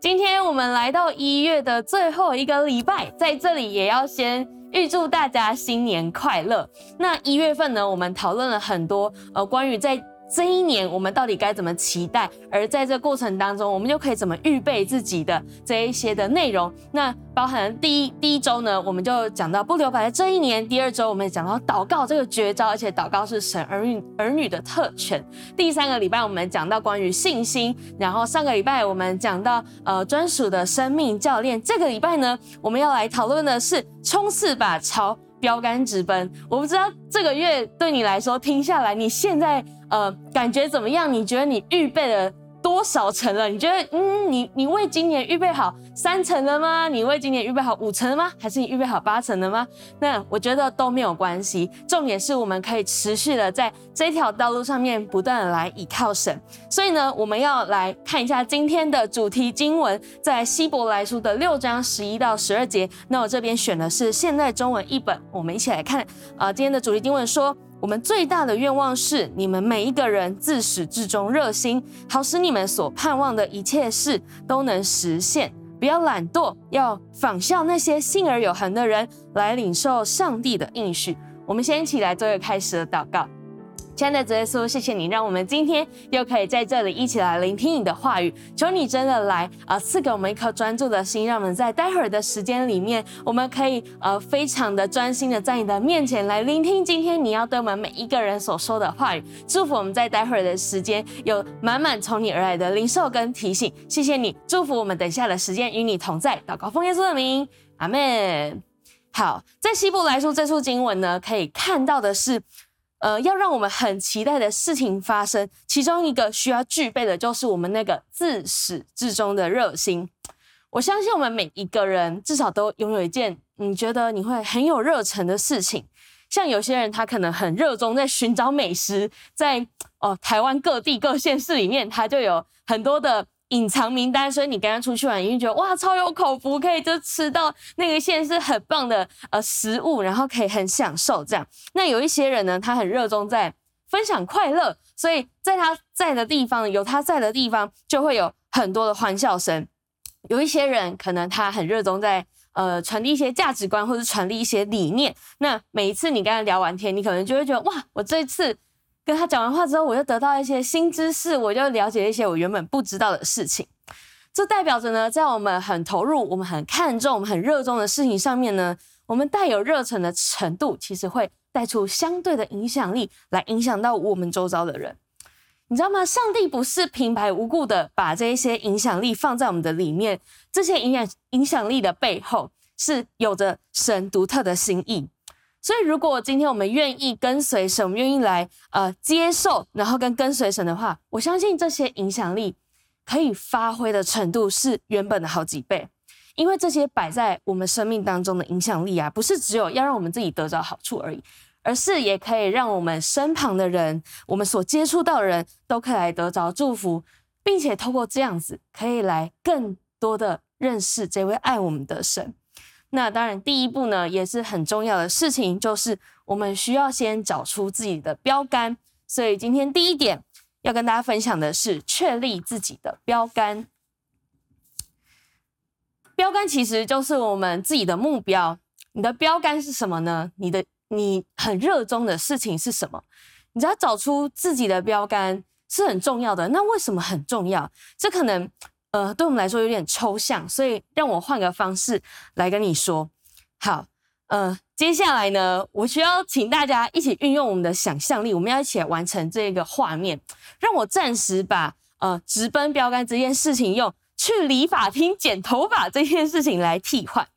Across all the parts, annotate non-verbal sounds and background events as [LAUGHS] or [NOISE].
今天我们来到一月的最后一个礼拜，在这里也要先预祝大家新年快乐。那一月份呢，我们讨论了很多呃关于在。这一年我们到底该怎么期待？而在这过程当中，我们就可以怎么预备自己的这一些的内容？那包含第一第一周呢，我们就讲到不留白的这一年；第二周我们也讲到祷告这个绝招，而且祷告是神儿女儿女的特权。第三个礼拜我们讲到关于信心，然后上个礼拜我们讲到呃专属的生命教练。这个礼拜呢，我们要来讨论的是冲刺吧，朝标杆直奔。我不知道这个月对你来说听下来，你现在。呃，感觉怎么样？你觉得你预备了多少层了？你觉得，嗯，你你为今年预备好三层了吗？你为今年预备好五层了吗？还是你预备好八层了吗？那我觉得都没有关系，重点是我们可以持续的在这条道路上面不断的来倚靠神。所以呢，我们要来看一下今天的主题经文，在希伯来书的六章十一到十二节。那我这边选的是现代中文译本，我们一起来看。啊、今天的主题经文说。我们最大的愿望是，你们每一个人自始至终热心，好使你们所盼望的一切事都能实现。不要懒惰，要仿效那些信而有恒的人，来领受上帝的应许。我们先一起来做一个开始的祷告。亲爱的主耶稣，谢谢你让我们今天又可以在这里一起来聆听你的话语。求你真的来啊，赐给我们一颗专注的心，让我们在待会儿的时间里面，我们可以呃非常的专心的在你的面前来聆听今天你要对我们每一个人所说的话语。祝福我们在待会儿的时间有满满从你而来的灵受跟提醒。谢谢你，祝福我们等下的时间与你同在。祷告奉耶稣的名，阿门。好，在希伯来书这处经文呢，可以看到的是。呃，要让我们很期待的事情发生，其中一个需要具备的就是我们那个自始至终的热心。我相信我们每一个人至少都拥有一件你觉得你会很有热忱的事情。像有些人，他可能很热衷在寻找美食，在哦台湾各地各县市里面，他就有很多的。隐藏名单，所以你跟他出去玩，你会觉得哇，超有口福，可以就吃到那个县是很棒的呃食物，然后可以很享受这样。那有一些人呢，他很热衷在分享快乐，所以在他在的地方，有他在的地方，就会有很多的欢笑声。有一些人可能他很热衷在呃传递一些价值观，或者传递一些理念。那每一次你跟他聊完天，你可能就会觉得哇，我这次。跟他讲完话之后，我就得到一些新知识，我就了解一些我原本不知道的事情。这代表着呢，在我们很投入、我们很看重、我们很热衷的事情上面呢，我们带有热忱的程度，其实会带出相对的影响力，来影响到我们周遭的人。你知道吗？上帝不是平白无故的把这一些影响力放在我们的里面，这些影响影响力的背后，是有着神独特的心意。所以，如果今天我们愿意跟随神，我们愿意来呃接受，然后跟跟随神的话，我相信这些影响力可以发挥的程度是原本的好几倍。因为这些摆在我们生命当中的影响力啊，不是只有要让我们自己得着好处而已，而是也可以让我们身旁的人，我们所接触到的人都可以来得着祝福，并且透过这样子，可以来更多的认识这位爱我们的神。那当然，第一步呢也是很重要的事情，就是我们需要先找出自己的标杆。所以今天第一点要跟大家分享的是确立自己的标杆。标杆其实就是我们自己的目标。你的标杆是什么呢？你的你很热衷的事情是什么？你只要找出自己的标杆是很重要的。那为什么很重要？这可能。呃，对我们来说有点抽象，所以让我换个方式来跟你说。好，呃，接下来呢，我需要请大家一起运用我们的想象力，我们要一起来完成这个画面。让我暂时把呃直奔标杆这件事情用去理发厅剪头发这件事情来替换。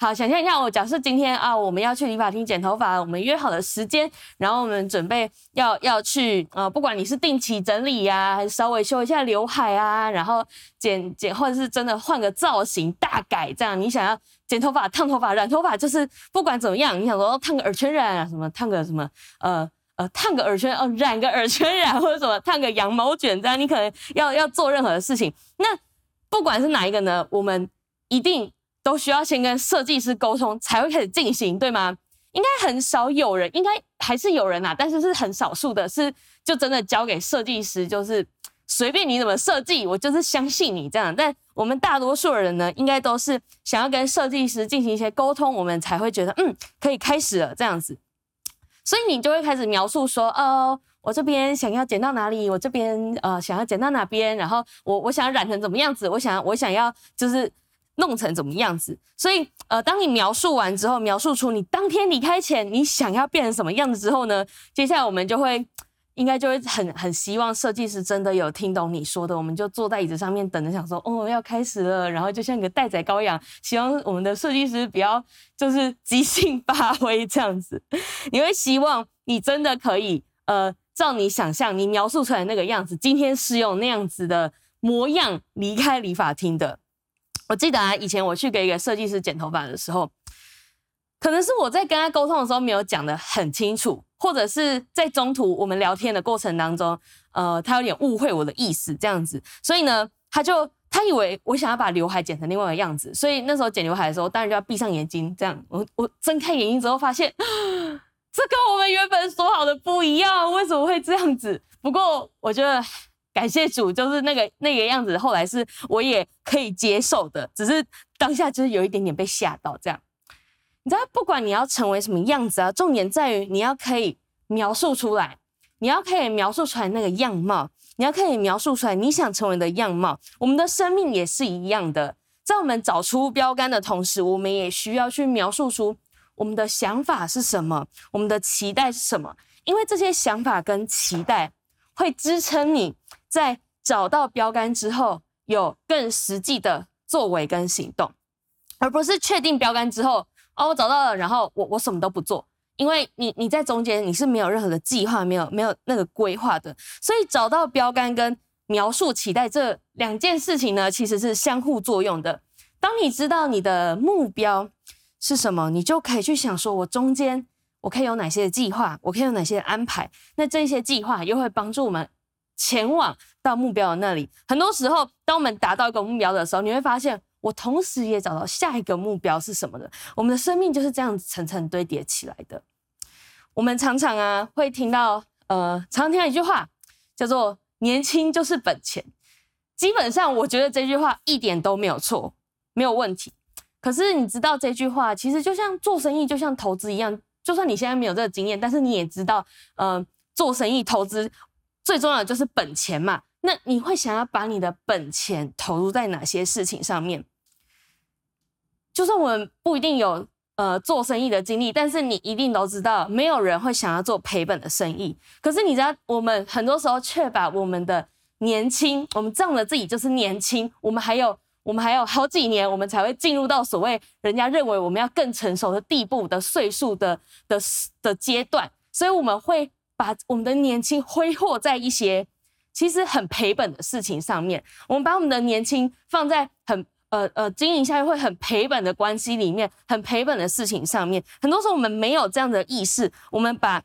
好，想象一下，我假设今天啊，我们要去理发厅剪头发，我们约好了时间，然后我们准备要要去啊，不管你是定期整理呀、啊，还是稍微修一下刘海啊，然后剪剪，或者是真的换个造型大改，这样你想要剪头发、烫头发、染头发，就是不管怎么样，你想说烫个耳圈染啊，什么烫个什么呃呃烫个耳圈哦，染个耳圈染，或者什么烫个羊毛卷，这样你可能要要做任何的事情。那不管是哪一个呢，我们一定。都需要先跟设计师沟通才会开始进行，对吗？应该很少有人，应该还是有人、啊，但是是很少数的，是就真的交给设计师，就是随便你怎么设计，我就是相信你这样。但我们大多数人呢，应该都是想要跟设计师进行一些沟通，我们才会觉得嗯，可以开始了这样子。所以你就会开始描述说，哦，我这边想要剪到哪里，我这边呃想要剪到哪边，然后我我想染成怎么样子，我想我想要就是弄成怎么样子。所以呃，当你描述完之后，描述出你当天离开前你想要变成什么样子之后呢，接下来我们就会。应该就会很很希望设计师真的有听懂你说的，我们就坐在椅子上面等着，想说哦要开始了，然后就像个待宰羔羊，希望我们的设计师不要就是即兴发挥这样子。你会希望你真的可以呃照你想象你描述出来那个样子，今天是用那样子的模样离开理发厅的。我记得啊，以前我去给一个设计师剪头发的时候，可能是我在跟他沟通的时候没有讲得很清楚。或者是在中途我们聊天的过程当中，呃，他有点误会我的意思这样子，所以呢，他就他以为我想要把刘海剪成另外一个样子，所以那时候剪刘海的时候，当然就要闭上眼睛这样。我我睁开眼睛之后发现，这跟我们原本说好的不一样，为什么会这样子？不过我觉得感谢主，就是那个那个样子，后来是我也可以接受的，只是当下就是有一点点被吓到这样。你知道，不管你要成为什么样子啊，重点在于你要可以描述出来，你要可以描述出来那个样貌，你要可以描述出来你想成为的样貌。我们的生命也是一样的，在我们找出标杆的同时，我们也需要去描述出我们的想法是什么，我们的期待是什么，因为这些想法跟期待会支撑你在找到标杆之后有更实际的作为跟行动，而不是确定标杆之后。哦，我找到了，然后我我什么都不做，因为你你在中间你是没有任何的计划，没有没有那个规划的，所以找到标杆跟描述期待这两件事情呢，其实是相互作用的。当你知道你的目标是什么，你就可以去想说，我中间我可以有哪些计划，我可以有哪些安排，那这些计划又会帮助我们前往到目标的那里。很多时候，当我们达到一个目标的时候，你会发现。我同时也找到下一个目标是什么的。我们的生命就是这样子层层堆叠起来的。我们常常啊会听到，呃，常听到一句话叫做“年轻就是本钱”。基本上，我觉得这句话一点都没有错，没有问题。可是你知道这句话其实就像做生意，就像投资一样。就算你现在没有这个经验，但是你也知道，呃，做生意投资最重要的就是本钱嘛。那你会想要把你的本钱投入在哪些事情上面？就算我们不一定有呃做生意的经历，但是你一定都知道，没有人会想要做赔本的生意。可是你知道，我们很多时候却把我们的年轻，我们仗着自己就是年轻，我们还有我们还有好几年，我们才会进入到所谓人家认为我们要更成熟的地步的岁数的的的阶段，所以我们会把我们的年轻挥霍在一些其实很赔本的事情上面。我们把我们的年轻放在很。呃呃，经营下去会很赔本的关系里面，很赔本的事情上面，很多时候我们没有这样的意识，我们把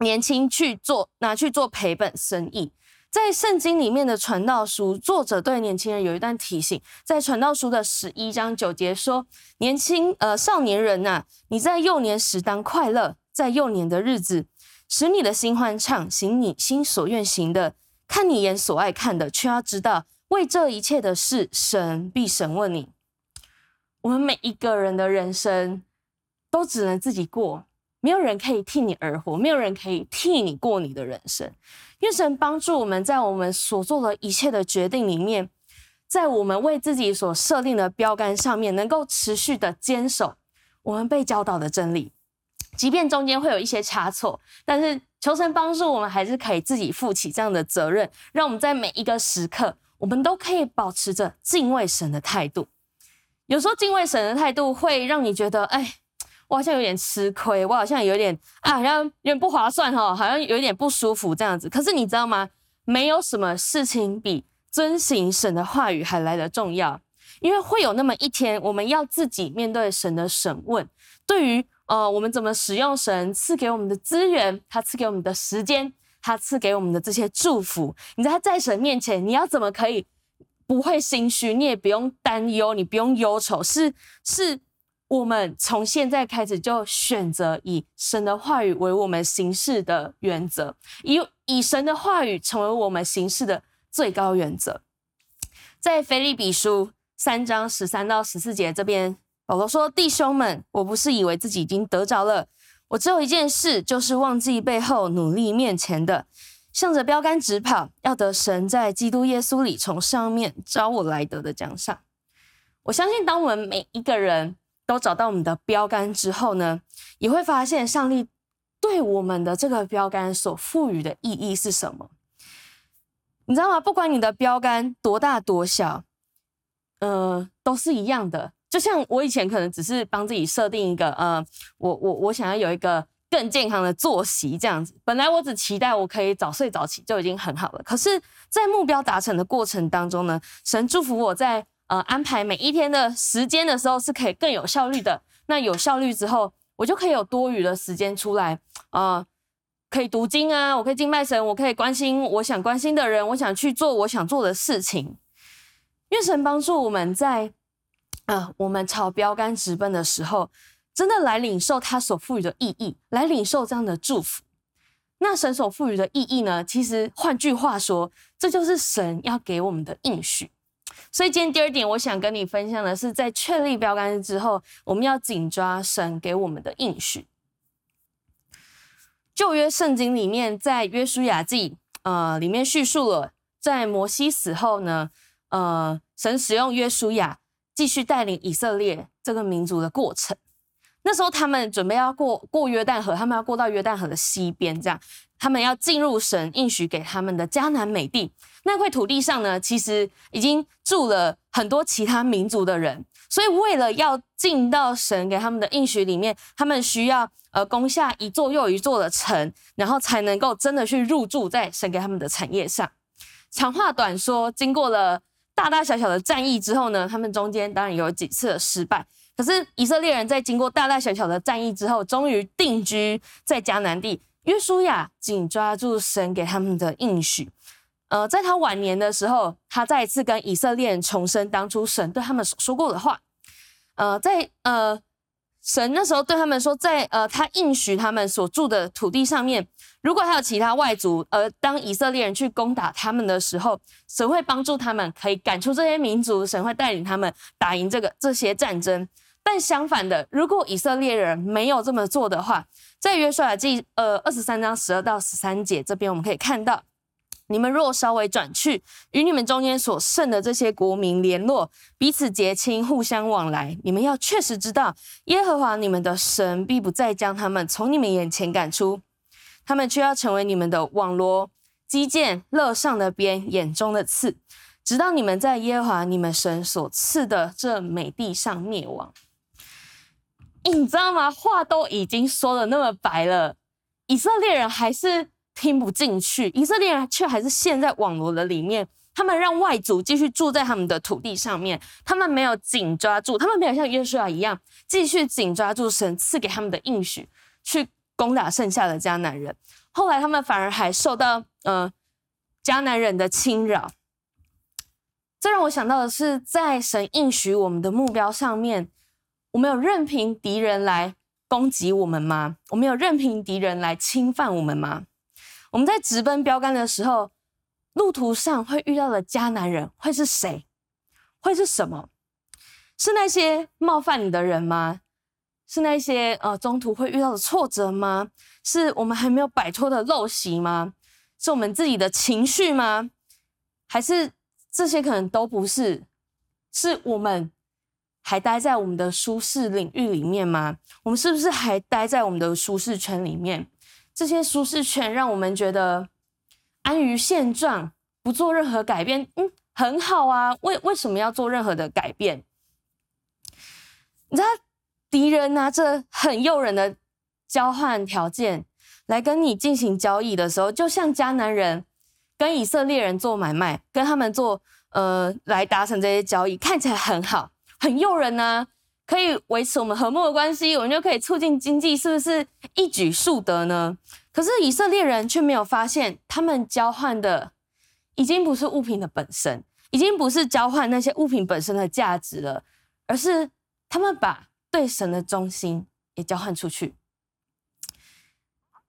年轻去做拿去做赔本生意。在圣经里面的传道书，作者对年轻人有一段提醒，在传道书的十一章九节说：“年轻呃少年人呐、你在幼年时当快乐，在幼年的日子，使你的心欢畅，行你心所愿行的，看你眼所爱看的，却要知道。”为这一切的事，神必审问你。我们每一个人的人生都只能自己过，没有人可以替你而活，没有人可以替你过你的人生。愿神帮助我们在我们所做的一切的决定里面，在我们为自己所设定的标杆上面，能够持续的坚守我们被教导的真理，即便中间会有一些差错，但是求神帮助我们，还是可以自己负起这样的责任，让我们在每一个时刻。我们都可以保持着敬畏神的态度。有时候敬畏神的态度会让你觉得，哎，我好像有点吃亏，我好像有点啊，好像有点不划算哈，好像有点不舒服这样子。可是你知道吗？没有什么事情比遵行神的话语还来得重要，因为会有那么一天，我们要自己面对神的审问。对于呃，我们怎么使用神赐给我们的资源，他赐给我们的时间。他赐给我们的这些祝福，你在他在神面前，你要怎么可以不会心虚？你也不用担忧，你不用忧愁。是是，我们从现在开始就选择以神的话语为我们行事的原则，以以神的话语成为我们行事的最高原则。在腓利比书三章十三到十四节这边，保罗说：“弟兄们，我不是以为自己已经得着了，我只有一件事，就是忘记背后，努力面前的，向着标杆直跑，要得神在基督耶稣里从上面召我来得的奖赏。”我相信，当我们每一个人都找到我们的标杆之后呢，也会发现上帝对我们的这个标杆所赋予的意义是什么。你知道吗？不管你的标杆多大多小，呃，都是一样的。就像我以前可能只是帮自己设定一个，呃，我我我想要有一个更健康的作息这样子。本来我只期待我可以早睡早起就已经很好了。可是，在目标达成的过程当中呢，神祝福我在呃安排每一天的时间的时候是可以更有效率的。那有效率之后，我就可以有多余的时间出来，呃。可以读经啊，我可以敬拜神，我可以关心我想关心的人，我想去做我想做的事情。愿神帮助我们在，呃，我们朝标杆直奔的时候，真的来领受他所赋予的意义，来领受这样的祝福。那神所赋予的意义呢？其实换句话说，这就是神要给我们的应许。所以今天第二点，我想跟你分享的是，在确立标杆之后，我们要紧抓神给我们的应许。旧约圣经里面，在约书亚记，呃，里面叙述了在摩西死后呢，呃，神使用约书亚继续带领以色列这个民族的过程。那时候他们准备要过过约旦河，他们要过到约旦河的西边，这样他们要进入神应许给他们的迦南美地。那块土地上呢，其实已经住了很多其他民族的人。所以，为了要进到神给他们的应许里面，他们需要呃攻下一座又一座的城，然后才能够真的去入住在神给他们的产业上。长话短说，经过了大大小小的战役之后呢，他们中间当然有几次的失败。可是以色列人在经过大大小小的战役之后，终于定居在迦南地。约书亚紧抓住神给他们的应许。呃，在他晚年的时候，他再一次跟以色列人重申当初神对他们所说过的话。呃，在呃，神那时候对他们说，在呃，他应许他们所住的土地上面，如果还有其他外族，而当以色列人去攻打他们的时候，神会帮助他们，可以赶出这些民族，神会带领他们打赢这个这些战争。但相反的，如果以色列人没有这么做的话，在约书亚记呃二十三章十二到十三节这边，我们可以看到。你们若稍微转去，与你们中间所剩的这些国民联络，彼此结亲，互相往来，你们要确实知道，耶和华你们的神必不再将他们从你们眼前赶出，他们却要成为你们的网罗、机槛、肋上的鞭、眼中的刺，直到你们在耶和华你们神所赐的这美地上灭亡。你知道吗？话都已经说得那么白了，以色列人还是。听不进去，以色列人却还是陷在网罗的里面。他们让外族继续住在他们的土地上面，他们没有紧抓住，他们没有像约书亚一样继续紧抓住神赐给他们的应许，去攻打剩下的迦南人。后来他们反而还受到呃迦南人的侵扰。这让我想到的是，在神应许我们的目标上面，我们有任凭敌人来攻击我们吗？我们有任凭敌人来侵犯我们吗？我们在直奔标杆的时候，路途上会遇到的迦南人会是谁？会是什么？是那些冒犯你的人吗？是那些呃中途会遇到的挫折吗？是我们还没有摆脱的陋习吗？是我们自己的情绪吗？还是这些可能都不是？是我们还待在我们的舒适领域里面吗？我们是不是还待在我们的舒适圈里面？这些舒适圈让我们觉得安于现状，不做任何改变，嗯，很好啊。为为什么要做任何的改变？你知道，敌人拿着很诱人的交换条件来跟你进行交易的时候，就像迦南人跟以色列人做买卖，跟他们做呃来达成这些交易，看起来很好，很诱人呢、可以维持我们和睦的关系，我们就可以促进经济，是不是一举数得呢？可是以色列人却没有发现，他们交换的已经不是物品的本身，已经不是交换那些物品本身的价值了，而是他们把对神的忠心也交换出去，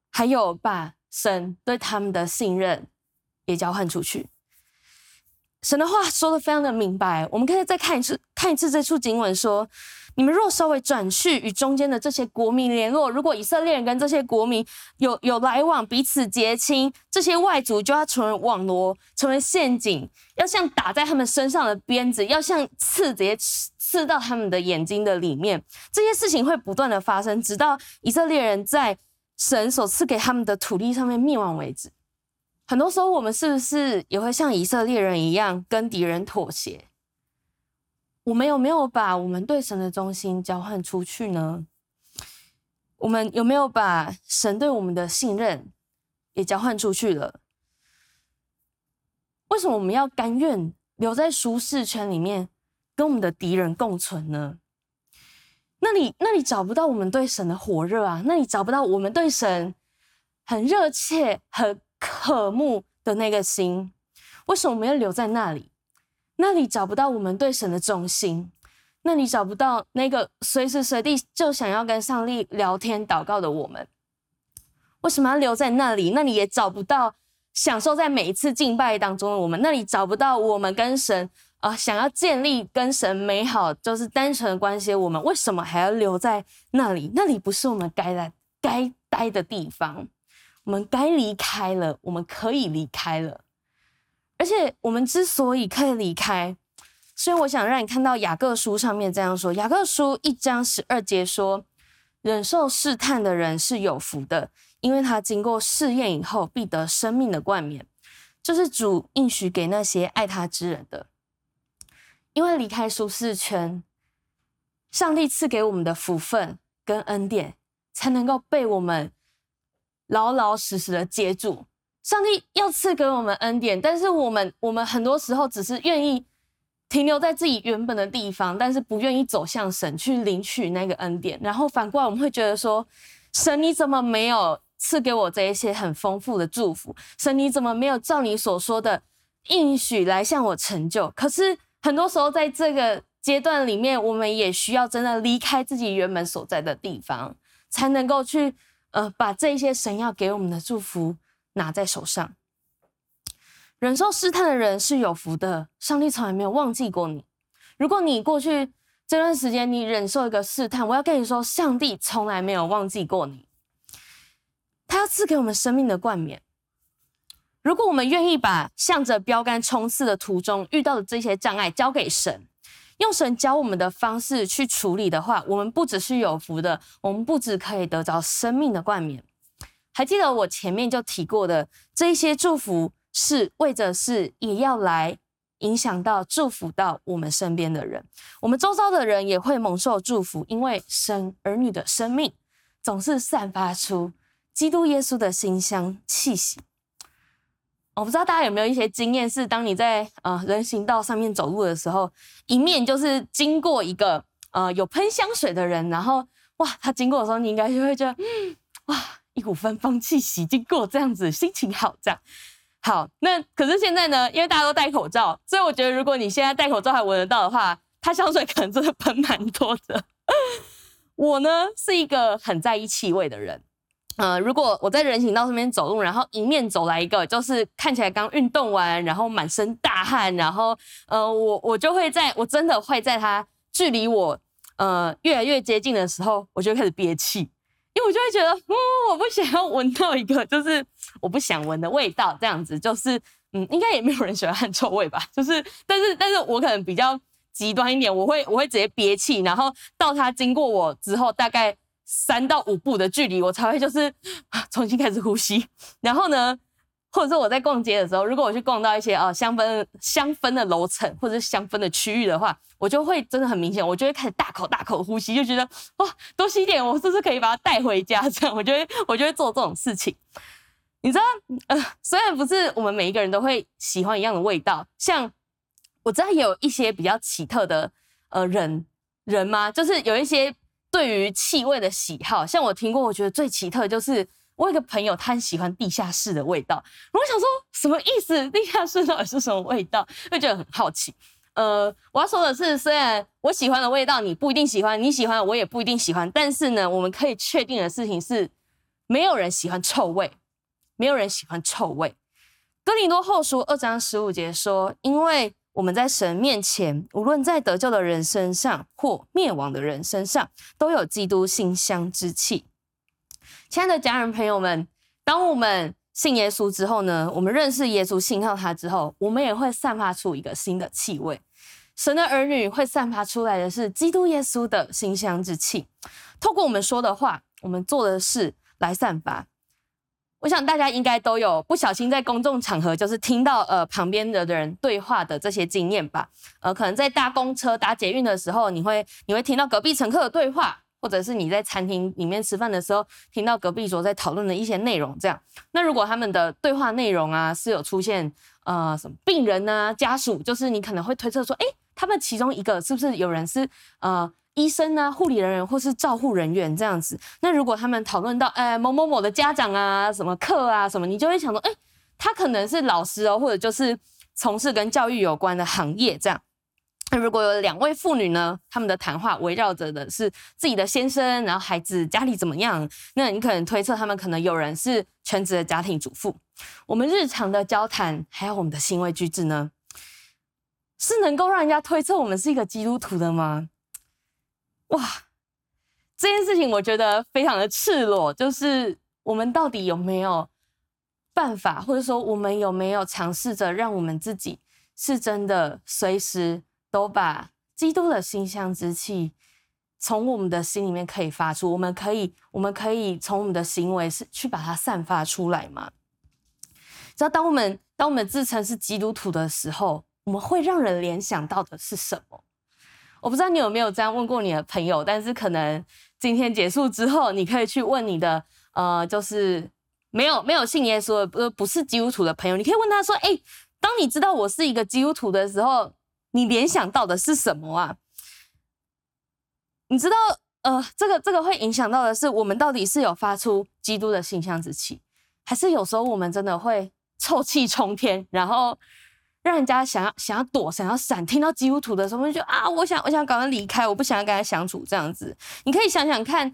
还有把神对他们的信任也交换出去。神的话说的非常的明白，我们可以再看一次，看一次这处经文说：你们若稍微转去与中间的这些国民联络，如果以色列人跟这些国民有有来往，彼此结亲，这些外族就要成为网罗，成为陷阱，要像打在他们身上的鞭子，要像刺直接刺刺到他们的眼睛的里面。这些事情会不断的发生，直到以色列人在神所赐给他们的土地上面灭亡为止。很多时候，我们是不是也会像以色列人一样跟敌人妥协？我们有没有把我们对神的忠心交换出去呢？我们有没有把神对我们的信任也交换出去了？为什么我们要甘愿留在舒适圈里面，跟我们的敌人共存呢？那你那里找不到我们对神的火热啊？那里找不到我们对神很热切、很渴慕的那个心，为什么我们要留在那里？那里找不到我们对神的忠心，那里找不到那个随时随地就想要跟上帝聊天祷告的我们。为什么要留在那里？那里也找不到享受在每一次敬拜当中的我们。那里找不到我们跟神啊、想要建立跟神美好就是单纯的关系。我们为什么还要留在那里？那里不是我们该来该待的地方。我们该离开了，我们可以离开了。而且我们之所以可以离开，所以我想让你看到雅各书上面这样说：雅各书一章十二节说，忍受试探的人是有福的，因为他经过试验以后，必得生命的冠冕。这、是主应许给那些爱他之人的。因为离开舒适圈，上帝赐给我们的福分跟恩典，才能够被我们。老老实实的接住，上帝要赐给我们恩典，但是我们我们很多时候只是愿意停留在自己原本的地方，但是不愿意走向神去领取那个恩典。然后反过来，我们会觉得说：神你怎么没有赐给我这一些很丰富的祝福？神你怎么没有照你所说的应许来向我成就？可是很多时候在这个阶段里面，我们也需要真的离开自己原本所在的地方，才能够去。呃，把这些神要给我们的祝福拿在手上。忍受试探的人是有福的，上帝从来没有忘记过你。如果你过去这段时间你忍受一个试探，我要跟你说，上帝从来没有忘记过你。他要赐给我们生命的冠冕。如果我们愿意把向着标杆冲刺的途中遇到的这些障碍交给神。用神教我们的方式去处理的话，我们不只是有福的，我们不只可以得着生命的冠冕。还记得我前面就提过的，这一些祝福是为着是也要来影响到祝福到我们身边的人，我们周遭的人也会蒙受祝福，因为生儿女的生命总是散发出基督耶稣的馨香气息。我不知道大家有没有一些经验，是当你在呃人行道上面走路的时候，迎面就是经过一个呃有喷香水的人，然后哇，他经过的时候，你应该就会觉得，哇，一股芬芳气息经过，这样子心情好，这样好。那可是现在呢，因为大家都戴口罩，所以我觉得如果你现在戴口罩还闻得到的话，它香水可能真的喷蛮多的。[LAUGHS] 我呢是一个很在意气味的人。呃，如果我在人行道上面走路，然后迎面走来一个，就是看起来刚运动完，然后满身大汗，然后呃，我我就会在，我真的会在他距离我呃越来越接近的时候，我就开始憋气，因为我就会觉得，嗯，我不想要闻到一个就是我不想闻的味道，这样子，就是嗯，应该也没有人喜欢汗臭味吧，就是，但是但是我可能比较极端一点，我会我会直接憋气，然后到他经过我之后，大概。三到五步的距离，我才会就是 [LAUGHS] 重新开始呼吸。然后呢，或者是我在逛街的时候，如果我去逛到一些啊香氛香氛的楼层或者是香氛的区域的话，我就会真的很明显，我就会开始大口大口呼吸，就觉得哇，多吸一点，我是不是可以把它带回家？这样，我就会我就会做这种事情。你知道，呃，虽然不是我们每一个人都会喜欢一样的味道，像我知道有一些比较奇特的呃人人吗？就是有一些。对于气味的喜好，像我听过，我觉得最奇特就是我有一个朋友，他很喜欢地下室的味道。我想说，什么意思？地下室到底是什么味道？就觉得很好奇。呃，我要说的是，虽然我喜欢的味道你不一定喜欢，你喜欢我也不一定喜欢，但是呢，我们可以确定的事情是，没有人喜欢臭味，没有人喜欢臭味。哥林多后书二章十五节说：“因为我们在神面前，无论在得救的人身上或灭亡的人身上，都有基督馨香之气。亲爱的家人朋友们，当我们信耶稣之后呢，我们认识耶稣，信靠他之后，我们也会散发出一个新的气味。神的儿女会散发出来的是基督耶稣的馨香之气，透过我们说的话，我们做的事来散发。我想大家应该都有不小心在公众场合，就是听到呃旁边的人对话的这些经验吧。呃，可能在搭公车、搭捷运的时候，你会你会听到隔壁乘客的对话，或者是你在餐厅里面吃饭的时候，听到隔壁桌在讨论的一些内容。这样，那如果他们的对话内容啊是有出现呃什么病人呢、家属，就是你可能会推测说，哎，他们其中一个是不是有人是呃。医生啊，护理人员或是照护人员这样子。那如果他们讨论到，哎，某某某的家长啊，什么课啊，什么，你就会想说，哎，他可能是老师哦，或者就是从事跟教育有关的行业这样。那如果有两位妇女呢，他们的谈话围绕着的是自己的先生，然后孩子家里怎么样，那你可能推测他们可能有人是全职的家庭主妇。我们日常的交谈，还有我们的行为举止呢，是能够让人家推测我们是一个基督徒的吗？哇，这件事情我觉得非常的赤裸，就是我们到底有没有办法，或者说我们有没有尝试着让我们自己是真的随时都把基督的馨香之气从我们的心里面可以发出？我们可以，我们可以从我们的行为是去把它散发出来吗？知道当我们当我们自称是基督徒的时候，我们会让人联想到的是什么？我不知道你有没有这样问过你的朋友，但是可能今天结束之后，你可以去问你的呃，就是没有没有信耶稣的不不是基督徒的朋友，你可以问他说：“哎，当你知道我是一个基督徒的时候，你联想到的是什么啊？”你知道呃，这个这个会影响到的是我们到底是有发出基督的馨香之气，还是有时候我们真的会臭气冲天，然后。让人家想要想要躲，想要闪，听到基督徒的时候，就觉得啊，我想我想赶快离开，我不想要跟他相处这样子。你可以想想看，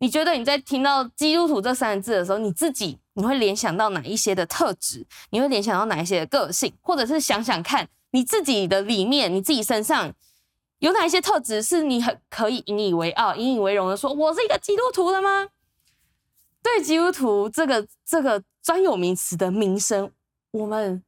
你觉得你在听到基督徒这三个字的时候，你自己你会联想到哪一些的特质？你会联想到哪一些的个性？或者是想想看你自己的里面，你自己身上有哪一些特质是你很可以引以为傲、引以为荣的说，我是一个基督徒的吗？对基督徒这个这个专有名词的名声，我们。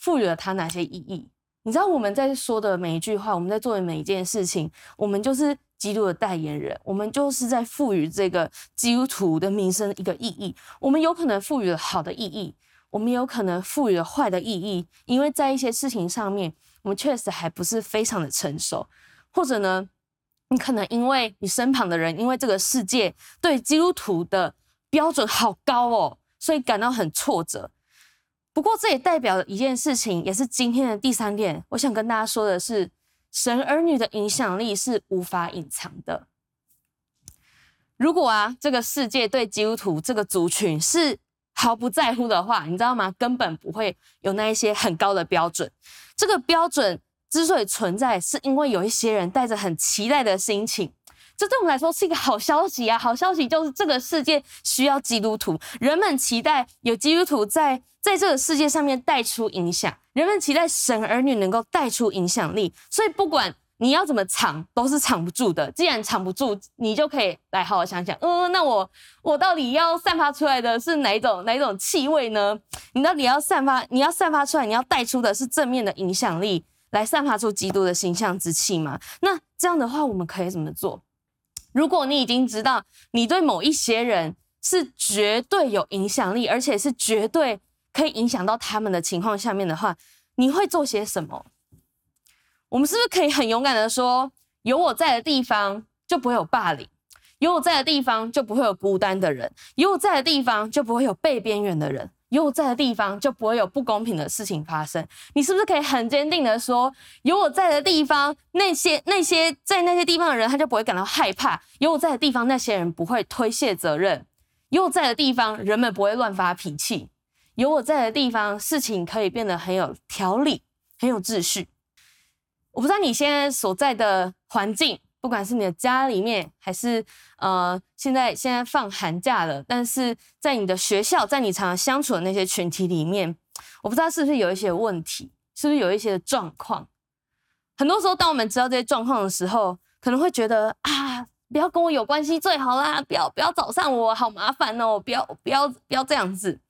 赋予了它哪些意义？你知道我们在说的每一句话，我们在做的每一件事情，我们就是基督的代言人，我们就是在赋予这个基督徒的名声一个意义。我们有可能赋予了好的意义，我们有可能赋予了坏的意义，因为在一些事情上面，我们确实还不是非常的成熟，或者呢，你可能因为你身旁的人，因为这个世界对基督徒的标准好高哦，所以感到很挫折。不过，这也代表了一件事情，也是今天的第三点。我想跟大家说的是，神儿女的影响力是无法隐藏的。如果啊，这个世界对基督徒这个族群是毫不在乎的话，你知道吗？根本不会有那一些很高的标准。这个标准之所以存在，是因为有一些人带着很期待的心情。这对我们来说是一个好消息啊！好消息就是这个世界需要基督徒，人们期待有基督徒在在这个世界上面带出影响，人们期待神儿女能够带出影响力。所以不管你要怎么藏，都是藏不住的。既然藏不住，你就可以来好好想想，嗯、那我我到底要散发出来的是哪一种哪一种气味呢？你到底要散发，你要散发出来，你要带出的是正面的影响力，来散发出基督的形象之气吗？那这样的话，我们可以怎么做？如果你已经知道你对某一些人是绝对有影响力，而且是绝对可以影响到他们的情况下面的话，你会做些什么？我们是不是可以很勇敢的说，有我在的地方就不会有霸凌，有我在的地方就不会有孤单的人，有我在的地方就不会有被边缘的人。有我在的地方，就不会有不公平的事情发生。你是不是可以很坚定的说，有我在的地方，那些那些在那些地方的人，他就不会感到害怕。有我在的地方，那些人不会推卸责任。有我在的地方，人们不会乱发脾气。有我在的地方，事情可以变得很有条理，很有秩序。我不知道你现在所在的环境。不管是你的家里面，还是呃，现在现在放寒假了，但是在你的学校，在你常常相处的那些群体里面，我不知道是不是有一些问题，是不是有一些状况，很多时候，当我们知道这些状况的时候，可能会觉得啊，不要跟我有关系最好啦，不要不要找上我，好麻烦哦，不要不要不要这样子。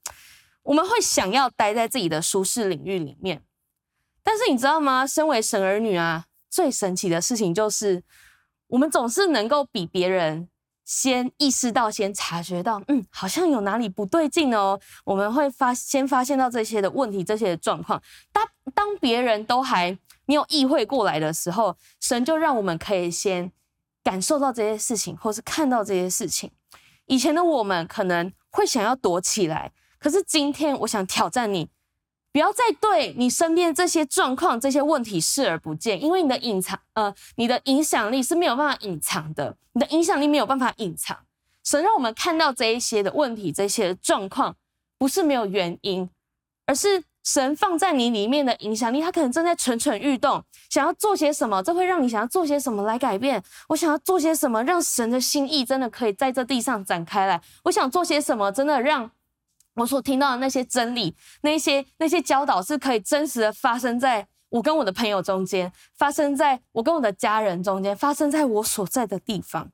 我们会想要待在自己的舒适领域里面，但是你知道吗？身为神儿女啊，最神奇的事情就是，我们总是能够比别人先意识到、先察觉到，嗯，好像有哪里不对劲哦。我们会发先发现到这些的问题、这些的状况。当当别人都还没有意会过来的时候，神就让我们可以先感受到这些事情，或是看到这些事情。以前的我们可能会想要躲起来。可是今天，我想挑战你，不要再对你身边这些状况、这些问题视而不见，因为你的隐藏，呃，你的影响力是没有办法隐藏的，你的影响力没有办法隐藏。神让我们看到这一些的问题、这些状况，不是没有原因，而是神放在你里面的影响力，他可能正在蠢蠢欲动，想要做些什么，这会让你想要做些什么来改变。我想要做些什么，让神的心意真的可以在这地上展开来。我想做些什么，真的让。我所听到的那些真理，那些那些教导，是可以真实的发生在我跟我的朋友中间，发生在我跟我的家人中间，发生在我所在的地方。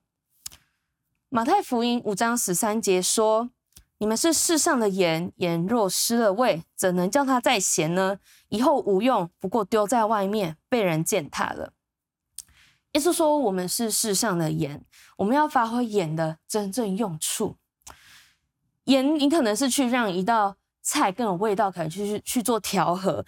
马太福音五章十三节说：“你们是世上的盐，盐若失了味，怎能叫它再咸呢？以后无用，不过丢在外面，被人践踏了。”耶稣说：“我们是世上的盐，我们要发挥盐的真正用处。”盐，你可能是去让一道菜更有味道，可能去去去做调和。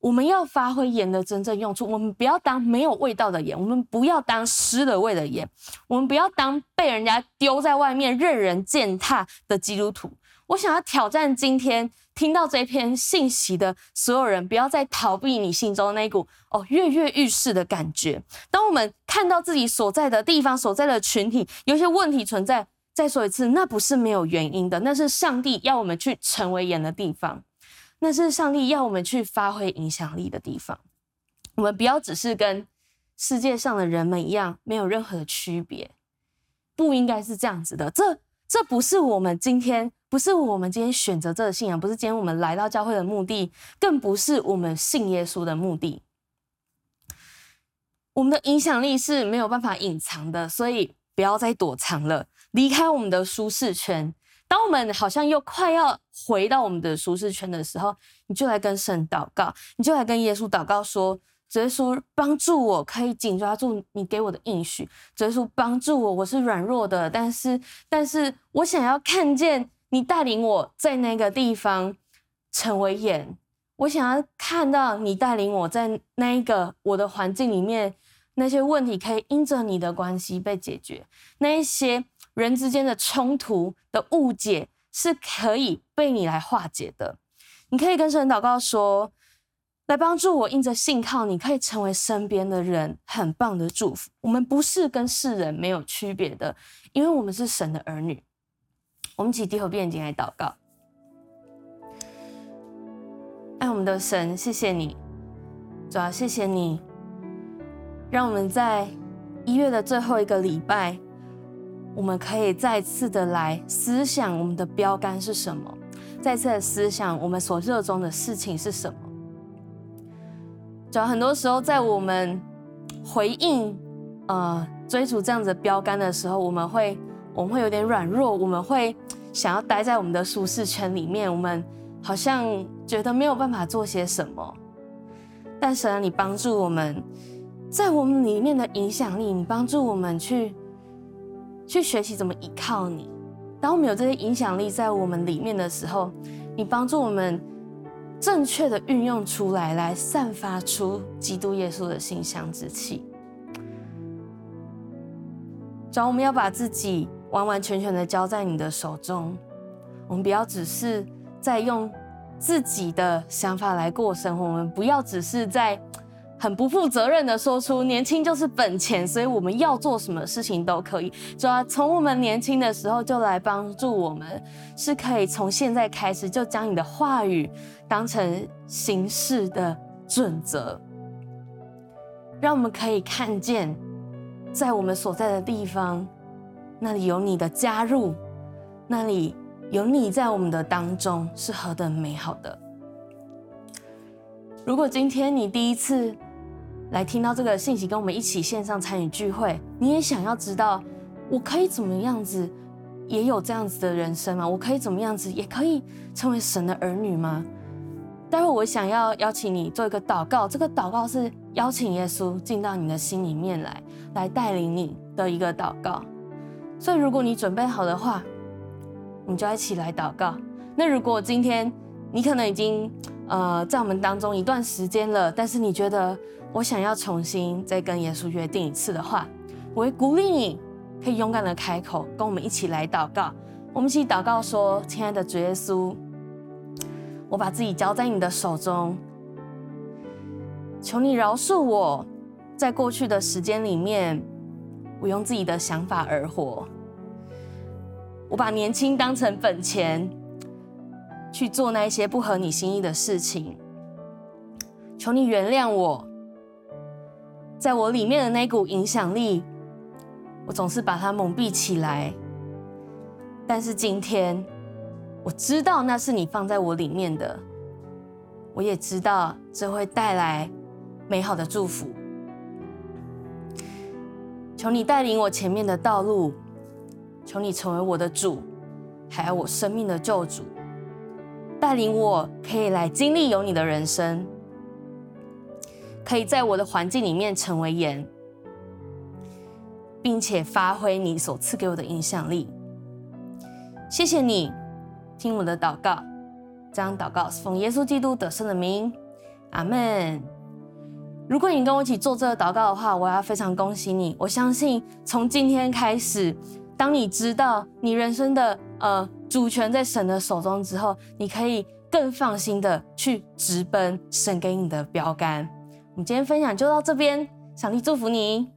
我们要发挥盐的真正用处，我们不要当没有味道的盐，我们不要当失了味的盐，我们不要当被人家丢在外面任人践踏的基督徒。我想要挑战今天听到这篇信息的所有人，不要再逃避你心中那股哦跃跃欲试的感觉。当我们看到自己所在的地方、所在的群体有些问题存在。再说一次，那不是没有原因的，那是上帝要我们去成为盐的地方，那是上帝要我们去发挥影响力的地方。我们不要只是跟世界上的人们一样，没有任何的区别，不应该是这样子的。这这不是我们今天，不是我们今天选择这个信仰，不是今天我们来到教会的目的，更不是我们信耶稣的目的。我们的影响力是没有办法隐藏的，所以不要再躲藏了。离开我们的舒适圈，当我们好像又快要回到我们的舒适圈的时候，你就来跟神祷告，你就来跟耶稣祷告说：“主耶稣帮助我，可以紧抓住你给我的应许。主耶稣帮助我，我是软弱的，但是，但是我想要看见你带领我在那个地方成为眼，我想要看到你带领我在那一个我的环境里面，那些问题可以因着你的关系被解决，那一些。”人之间的冲突的误解是可以被你来化解的。你可以跟神祷告说：“来帮助我，因着信靠你，可以成为身边的人很棒的祝福。我们不是跟世人没有区别的，因为我们是神的儿女。”我们起低头闭眼睛来祷告。爱我们的神，谢谢你，主要谢谢你，让我们在一月的最后一个礼拜。我们可以再次的来思想我们的标杆是什么，再次的思想我们所热衷的事情是什么。主要很多时候在我们回应呃追逐这样子标杆的时候，我们会我们会有点软弱，我们会想要待在我们的舒适圈里面，我们好像觉得没有办法做些什么。但神啊，你帮助我们在我们里面的影响力，你帮助我们去。去学习怎么依靠你。当我们有这些影响力在我们里面的时候，你帮助我们正确的运用出来，来散发出基督耶稣的馨香之气。主，我们要把自己完完全全的交在你的手中。我们不要只是在用自己的想法来过生活，我们不要只是在。很不负责任的说出年轻就是本钱，所以我们要做什么事情都可以。主要从我们年轻的时候就来帮助我们，是可以从现在开始就将你的话语当成行事的准则，让我们可以看见，在我们所在的地方，那里有你的加入，那里有你在我们的当中是何等美好的。如果今天你第一次，来听到这个信息，跟我们一起线上参与聚会，你也想要知道我可以怎么样子，也有这样子的人生吗？我可以怎么样子，也可以成为神的儿女吗？待会我想要邀请你做一个祷告，这个祷告是邀请耶稣进到你的心里面来，来带领你的一个祷告。所以，如果你准备好的话，你就一起来祷告。那如果今天你可能已经呃在我们当中一段时间了，但是你觉得我想要重新再跟耶稣约定一次的话，我会鼓励你可以勇敢的开口，跟我们一起来祷告。我们一起祷告说：“亲爱的主耶稣。”我把自己交在你的手中，求你饶恕我，在过去的时间里面，我用自己的想法而活，我把年轻当成本钱，去做那一些不合你心意的事情。求你原谅我，在我里面的那股影响力，我总是把它蒙蔽起来。但是今天。我知道那是你放在我里面的，我也知道这会带来美好的祝福。求你带领我前面的道路，求你成为我的主，还有我生命的救主，带领我可以来经历有你的人生，可以在我的环境里面成为盐，并且发挥你所赐给我的影响力。谢谢你。听我的祷告，这样祷告奉耶稣基督得胜的名，阿门。如果你跟我一起做这个祷告的话，我要非常恭喜你。我相信从今天开始，当你知道你人生的呃主权在神的手中之后，你可以更放心的去直奔神给你的标杆。我们今天分享就到这边，上帝祝福你。